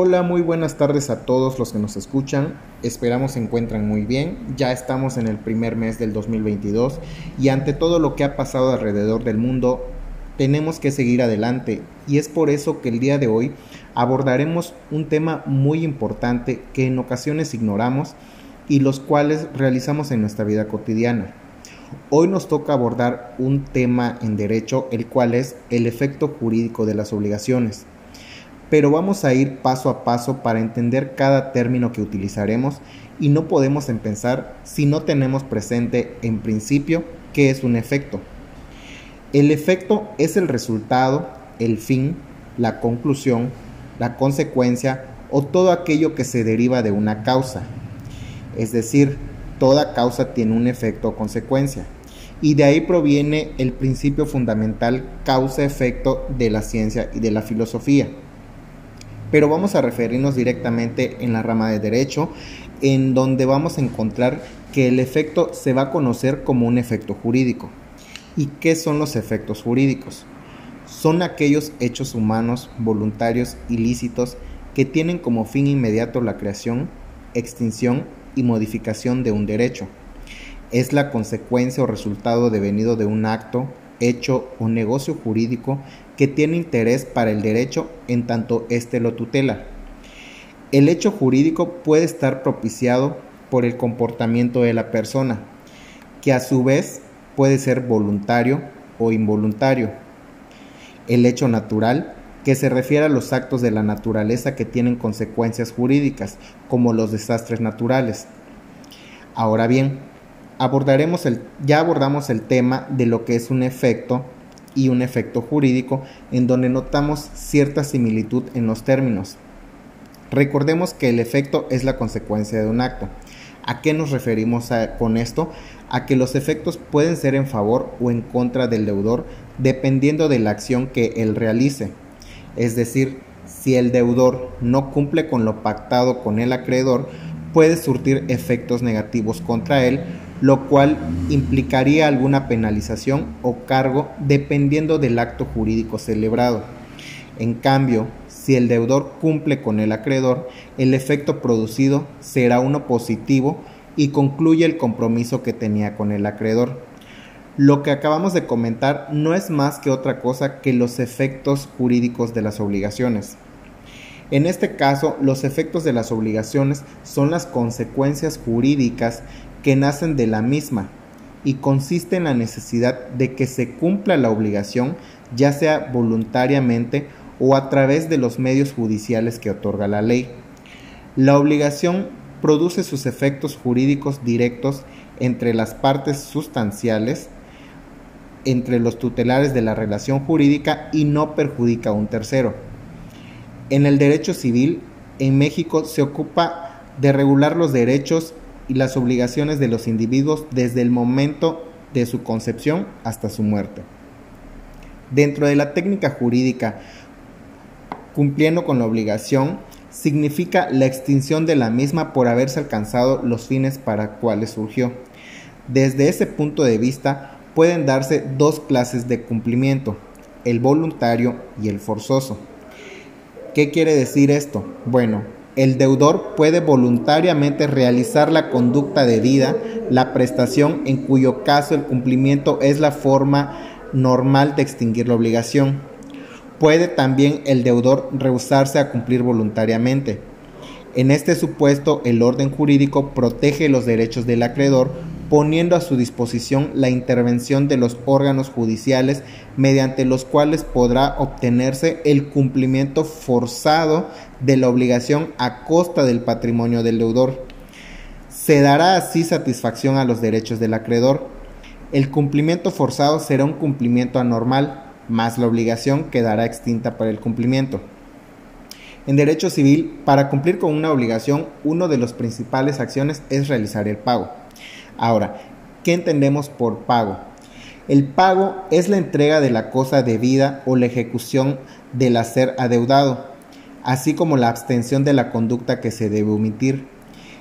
Hola, muy buenas tardes a todos los que nos escuchan. Esperamos se encuentran muy bien. Ya estamos en el primer mes del 2022 y ante todo lo que ha pasado alrededor del mundo, tenemos que seguir adelante y es por eso que el día de hoy abordaremos un tema muy importante que en ocasiones ignoramos y los cuales realizamos en nuestra vida cotidiana. Hoy nos toca abordar un tema en derecho, el cual es el efecto jurídico de las obligaciones pero vamos a ir paso a paso para entender cada término que utilizaremos y no podemos empezar si no tenemos presente en principio qué es un efecto. El efecto es el resultado, el fin, la conclusión, la consecuencia o todo aquello que se deriva de una causa. Es decir, toda causa tiene un efecto o consecuencia. Y de ahí proviene el principio fundamental causa-efecto de la ciencia y de la filosofía pero vamos a referirnos directamente en la rama de derecho, en donde vamos a encontrar que el efecto se va a conocer como un efecto jurídico. ¿Y qué son los efectos jurídicos? Son aquellos hechos humanos, voluntarios, ilícitos, que tienen como fin inmediato la creación, extinción y modificación de un derecho. Es la consecuencia o resultado devenido de un acto, hecho o negocio jurídico que tiene interés para el derecho en tanto éste lo tutela. El hecho jurídico puede estar propiciado por el comportamiento de la persona, que a su vez puede ser voluntario o involuntario. El hecho natural, que se refiere a los actos de la naturaleza que tienen consecuencias jurídicas, como los desastres naturales. Ahora bien, abordaremos el, ya abordamos el tema de lo que es un efecto y un efecto jurídico en donde notamos cierta similitud en los términos. Recordemos que el efecto es la consecuencia de un acto. ¿A qué nos referimos con esto? A que los efectos pueden ser en favor o en contra del deudor dependiendo de la acción que él realice. Es decir, si el deudor no cumple con lo pactado con el acreedor, puede surtir efectos negativos contra él lo cual implicaría alguna penalización o cargo dependiendo del acto jurídico celebrado. En cambio, si el deudor cumple con el acreedor, el efecto producido será uno positivo y concluye el compromiso que tenía con el acreedor. Lo que acabamos de comentar no es más que otra cosa que los efectos jurídicos de las obligaciones. En este caso, los efectos de las obligaciones son las consecuencias jurídicas que nacen de la misma y consiste en la necesidad de que se cumpla la obligación, ya sea voluntariamente o a través de los medios judiciales que otorga la ley. La obligación produce sus efectos jurídicos directos entre las partes sustanciales, entre los tutelares de la relación jurídica y no perjudica a un tercero. En el derecho civil, en México se ocupa de regular los derechos y las obligaciones de los individuos desde el momento de su concepción hasta su muerte. Dentro de la técnica jurídica, cumpliendo con la obligación significa la extinción de la misma por haberse alcanzado los fines para cuales surgió. Desde ese punto de vista pueden darse dos clases de cumplimiento, el voluntario y el forzoso. ¿Qué quiere decir esto? Bueno, el deudor puede voluntariamente realizar la conducta debida, la prestación en cuyo caso el cumplimiento es la forma normal de extinguir la obligación. Puede también el deudor rehusarse a cumplir voluntariamente. En este supuesto, el orden jurídico protege los derechos del acreedor poniendo a su disposición la intervención de los órganos judiciales mediante los cuales podrá obtenerse el cumplimiento forzado de la obligación a costa del patrimonio del deudor. Se dará así satisfacción a los derechos del acreedor. El cumplimiento forzado será un cumplimiento anormal, más la obligación quedará extinta para el cumplimiento. En derecho civil, para cumplir con una obligación, una de las principales acciones es realizar el pago. Ahora, ¿qué entendemos por pago? El pago es la entrega de la cosa debida o la ejecución del hacer adeudado, así como la abstención de la conducta que se debe omitir.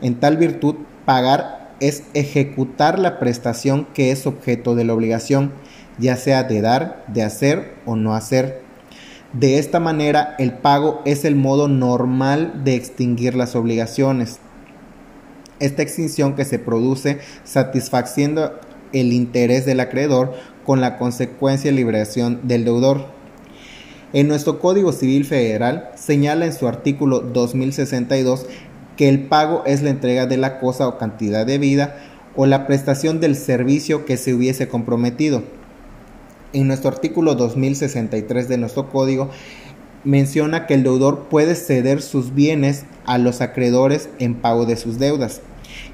En tal virtud, pagar es ejecutar la prestación que es objeto de la obligación, ya sea de dar, de hacer o no hacer. De esta manera, el pago es el modo normal de extinguir las obligaciones. Esta extinción que se produce satisfaciendo el interés del acreedor con la consecuencia liberación del deudor. En nuestro Código Civil Federal señala en su artículo 2062 que el pago es la entrega de la cosa o cantidad de vida o la prestación del servicio que se hubiese comprometido. En nuestro artículo 2063 de nuestro código menciona que el deudor puede ceder sus bienes a los acreedores en pago de sus deudas.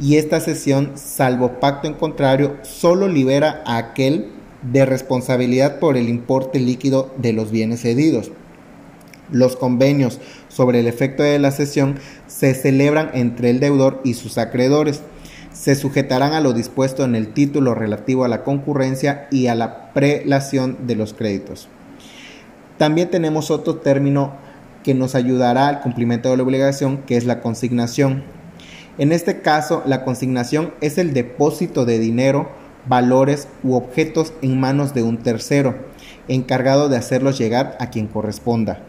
Y esta cesión, salvo pacto en contrario, solo libera a aquel de responsabilidad por el importe líquido de los bienes cedidos. Los convenios sobre el efecto de la cesión se celebran entre el deudor y sus acreedores se sujetarán a lo dispuesto en el título relativo a la concurrencia y a la prelación de los créditos. También tenemos otro término que nos ayudará al cumplimiento de la obligación, que es la consignación. En este caso, la consignación es el depósito de dinero, valores u objetos en manos de un tercero, encargado de hacerlos llegar a quien corresponda.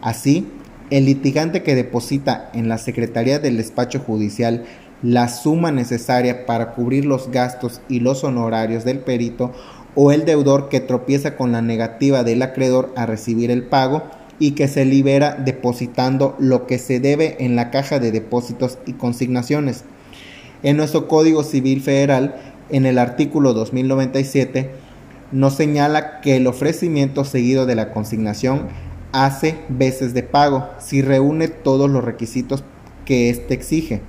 Así, el litigante que deposita en la Secretaría del Despacho Judicial la suma necesaria para cubrir los gastos y los honorarios del perito o el deudor que tropieza con la negativa del acreedor a recibir el pago y que se libera depositando lo que se debe en la caja de depósitos y consignaciones. En nuestro Código Civil Federal, en el artículo 2097, nos señala que el ofrecimiento seguido de la consignación hace veces de pago si reúne todos los requisitos que éste exige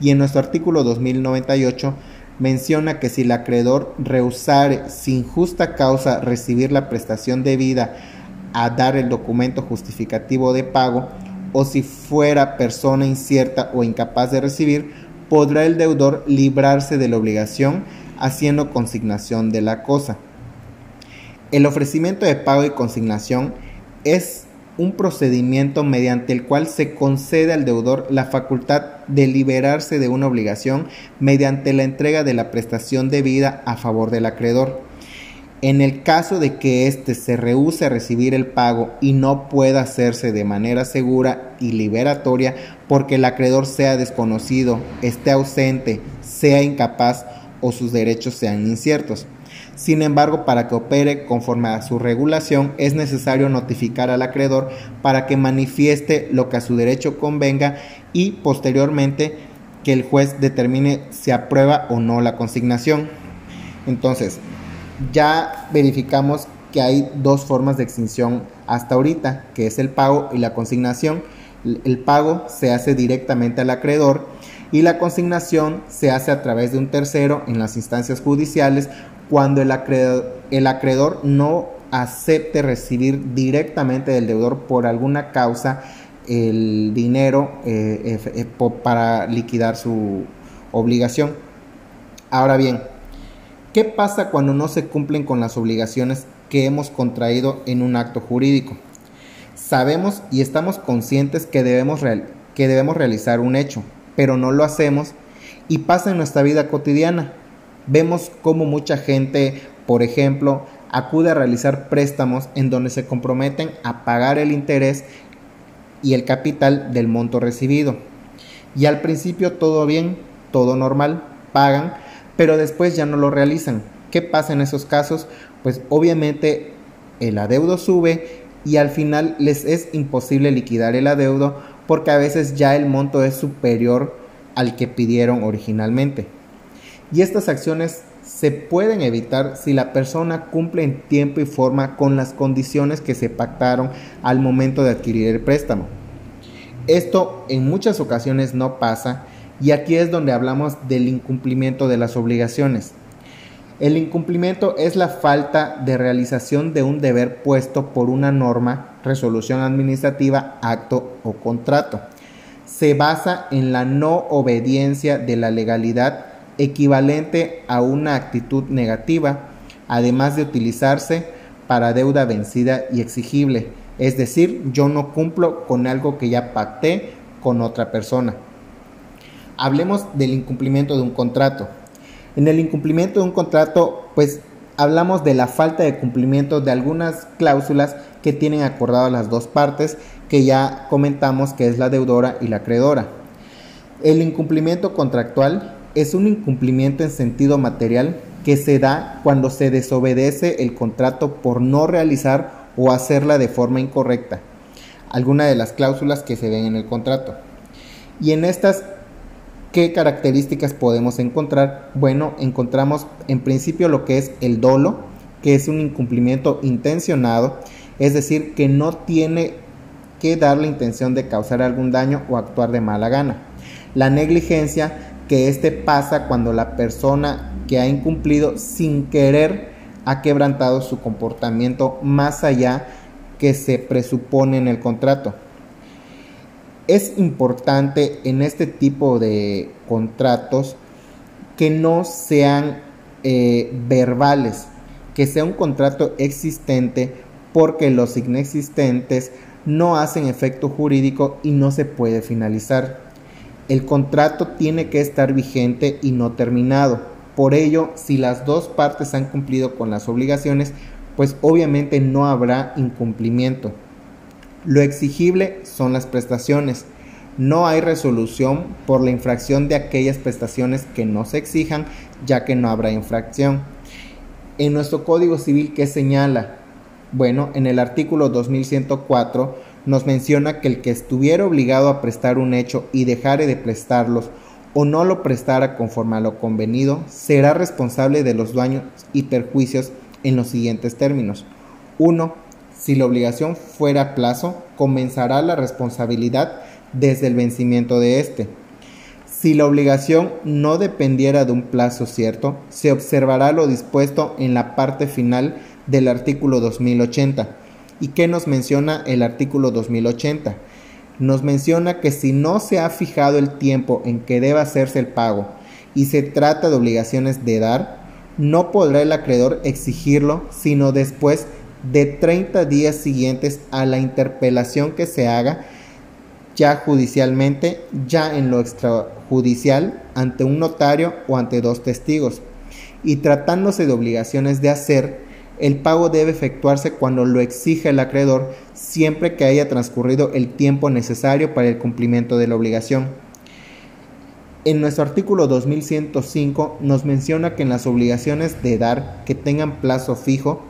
y en nuestro artículo 2098 menciona que si el acreedor rehusare sin justa causa recibir la prestación debida a dar el documento justificativo de pago o si fuera persona incierta o incapaz de recibir, podrá el deudor librarse de la obligación haciendo consignación de la cosa. El ofrecimiento de pago y consignación es un procedimiento mediante el cual se concede al deudor la facultad de liberarse de una obligación mediante la entrega de la prestación debida a favor del acreedor. En el caso de que éste se rehúse a recibir el pago y no pueda hacerse de manera segura y liberatoria porque el acreedor sea desconocido, esté ausente, sea incapaz o sus derechos sean inciertos. Sin embargo, para que opere conforme a su regulación, es necesario notificar al acreedor para que manifieste lo que a su derecho convenga y posteriormente que el juez determine si aprueba o no la consignación. Entonces, ya verificamos que hay dos formas de extinción hasta ahorita, que es el pago y la consignación. El pago se hace directamente al acreedor y la consignación se hace a través de un tercero en las instancias judiciales cuando el acreedor, no acepte recibir directamente del deudor por alguna causa el dinero eh, eh, para liquidar su obligación. Ahora bien, ¿qué pasa cuando no se cumplen con las obligaciones que hemos contraído en un acto jurídico? Sabemos y estamos conscientes que debemos, que debemos realizar un hecho, pero no lo hacemos y pasa en nuestra vida cotidiana. Vemos cómo mucha gente, por ejemplo, acude a realizar préstamos en donde se comprometen a pagar el interés y el capital del monto recibido. Y al principio todo bien, todo normal, pagan, pero después ya no lo realizan. ¿Qué pasa en esos casos? Pues obviamente el adeudo sube y al final les es imposible liquidar el adeudo porque a veces ya el monto es superior al que pidieron originalmente y estas acciones se pueden evitar si la persona cumple en tiempo y forma con las condiciones que se pactaron al momento de adquirir el préstamo. Esto en muchas ocasiones no pasa y aquí es donde hablamos del incumplimiento de las obligaciones. El incumplimiento es la falta de realización de un deber puesto por una norma, resolución administrativa, acto o contrato. Se basa en la no obediencia de la legalidad equivalente a una actitud negativa, además de utilizarse para deuda vencida y exigible. Es decir, yo no cumplo con algo que ya pacté con otra persona. Hablemos del incumplimiento de un contrato. En el incumplimiento de un contrato, pues hablamos de la falta de cumplimiento de algunas cláusulas que tienen acordado las dos partes que ya comentamos que es la deudora y la acreedora. El incumplimiento contractual es un incumplimiento en sentido material que se da cuando se desobedece el contrato por no realizar o hacerla de forma incorrecta, alguna de las cláusulas que se ven en el contrato. Y en estas, ¿qué características podemos encontrar? Bueno, encontramos en principio lo que es el dolo, que es un incumplimiento intencionado, es decir, que no tiene que dar la intención de causar algún daño o actuar de mala gana. La negligencia, que este pasa cuando la persona que ha incumplido sin querer ha quebrantado su comportamiento más allá que se presupone en el contrato. Es importante en este tipo de contratos que no sean eh, verbales, que sea un contrato existente porque los inexistentes no hacen efecto jurídico y no se puede finalizar. El contrato tiene que estar vigente y no terminado. Por ello, si las dos partes han cumplido con las obligaciones, pues obviamente no habrá incumplimiento. Lo exigible son las prestaciones. No hay resolución por la infracción de aquellas prestaciones que no se exijan, ya que no habrá infracción. En nuestro Código Civil, ¿qué señala? Bueno, en el artículo 2104 nos menciona que el que estuviera obligado a prestar un hecho y dejare de prestarlos o no lo prestara conforme a lo convenido, será responsable de los daños y perjuicios en los siguientes términos. 1. Si la obligación fuera a plazo, comenzará la responsabilidad desde el vencimiento de éste. Si la obligación no dependiera de un plazo cierto, se observará lo dispuesto en la parte final del artículo 2080 ¿Y qué nos menciona el artículo 2080? Nos menciona que si no se ha fijado el tiempo en que deba hacerse el pago y se trata de obligaciones de dar, no podrá el acreedor exigirlo sino después de 30 días siguientes a la interpelación que se haga ya judicialmente, ya en lo extrajudicial, ante un notario o ante dos testigos. Y tratándose de obligaciones de hacer, el pago debe efectuarse cuando lo exige el acreedor, siempre que haya transcurrido el tiempo necesario para el cumplimiento de la obligación. En nuestro artículo 2105 nos menciona que en las obligaciones de dar que tengan plazo fijo,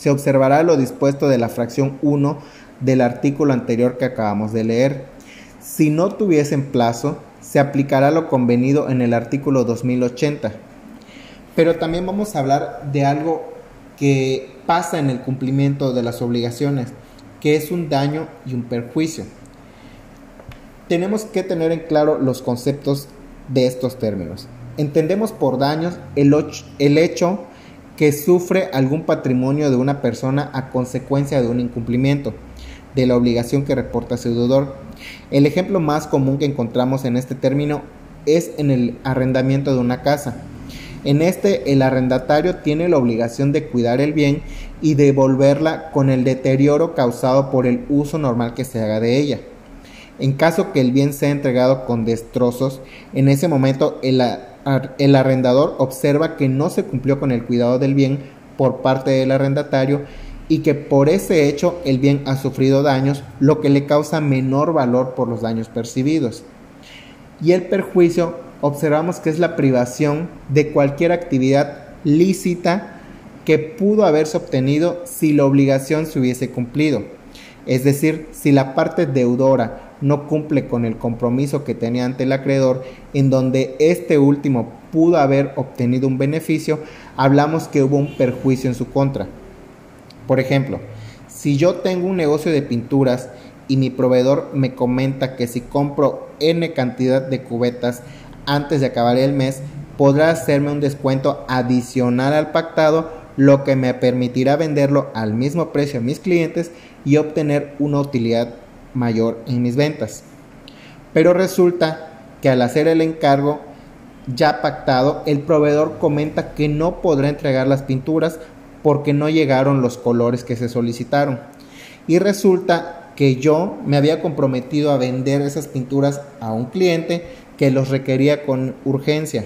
se observará lo dispuesto de la fracción 1 del artículo anterior que acabamos de leer. Si no tuviesen plazo, se aplicará lo convenido en el artículo 2080. Pero también vamos a hablar de algo que pasa en el cumplimiento de las obligaciones, que es un daño y un perjuicio. Tenemos que tener en claro los conceptos de estos términos. Entendemos por daños el, el hecho que sufre algún patrimonio de una persona a consecuencia de un incumplimiento de la obligación que reporta su deudor. El ejemplo más común que encontramos en este término es en el arrendamiento de una casa. En este, el arrendatario tiene la obligación de cuidar el bien y devolverla con el deterioro causado por el uso normal que se haga de ella. En caso que el bien sea entregado con destrozos, en ese momento el, arrendador observa que no se cumplió con el cuidado del bien por parte del arrendatario y que por ese hecho el bien ha sufrido daños, lo que le causa menor valor por los daños percibidos. Y el perjuicio observamos que es la privación de cualquier actividad lícita que pudo haberse obtenido si la obligación se hubiese cumplido. Es decir, si la parte deudora no cumple con el compromiso que tenía ante el acreedor, en donde este último pudo haber obtenido un beneficio, hablamos que hubo un perjuicio en su contra. Por ejemplo, si yo tengo un negocio de pinturas y mi proveedor me comenta que si compro n cantidad de cubetas antes de acabar el mes, podrá hacerme un descuento adicional al pactado, lo que me permitirá venderlo al mismo precio a mis clientes y obtener una utilidad mayor en mis ventas. Pero resulta que al hacer el encargo ya pactado, el proveedor comenta que no podrá entregar las pinturas porque no llegaron los colores que se solicitaron. Y resulta que yo me había comprometido a vender esas pinturas a un cliente que los requería con urgencia.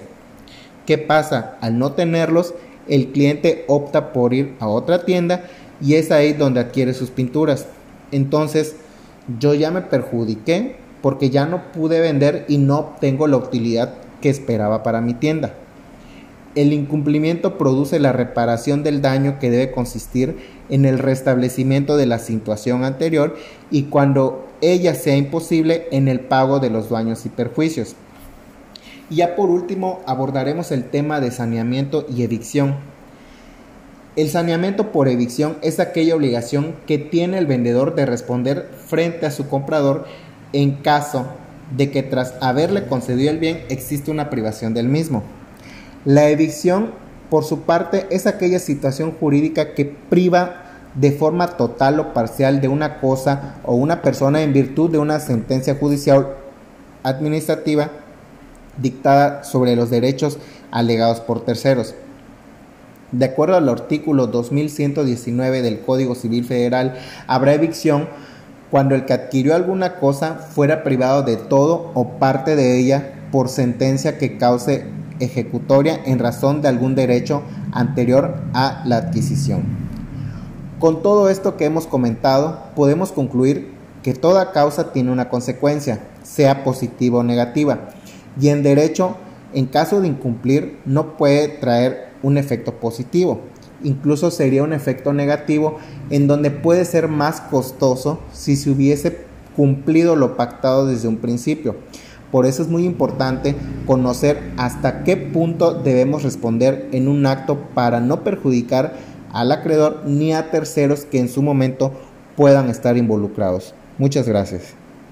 ¿Qué pasa? Al no tenerlos, el cliente opta por ir a otra tienda y es ahí donde adquiere sus pinturas. Entonces yo ya me perjudiqué porque ya no pude vender y no obtengo la utilidad que esperaba para mi tienda. El incumplimiento produce la reparación del daño que debe consistir en el restablecimiento de la situación anterior y cuando ella sea imposible en el pago de los daños y perjuicios. Y ya por último abordaremos el tema de saneamiento y evicción. El saneamiento por evicción es aquella obligación que tiene el vendedor de responder frente a su comprador en caso de que tras haberle concedido el bien existe una privación del mismo. La evicción, por su parte, es aquella situación jurídica que priva de forma total o parcial de una cosa o una persona en virtud de una sentencia judicial administrativa dictada sobre los derechos alegados por terceros. De acuerdo al artículo 2119 del Código Civil Federal, habrá evicción cuando el que adquirió alguna cosa fuera privado de todo o parte de ella por sentencia que cause ejecutoria en razón de algún derecho anterior a la adquisición. Con todo esto que hemos comentado, podemos concluir que toda causa tiene una consecuencia, sea positiva o negativa, y en derecho, en caso de incumplir, no puede traer un efecto positivo. Incluso sería un efecto negativo en donde puede ser más costoso si se hubiese cumplido lo pactado desde un principio. Por eso es muy importante conocer hasta qué punto debemos responder en un acto para no perjudicar al acreedor ni a terceros que en su momento puedan estar involucrados. Muchas gracias.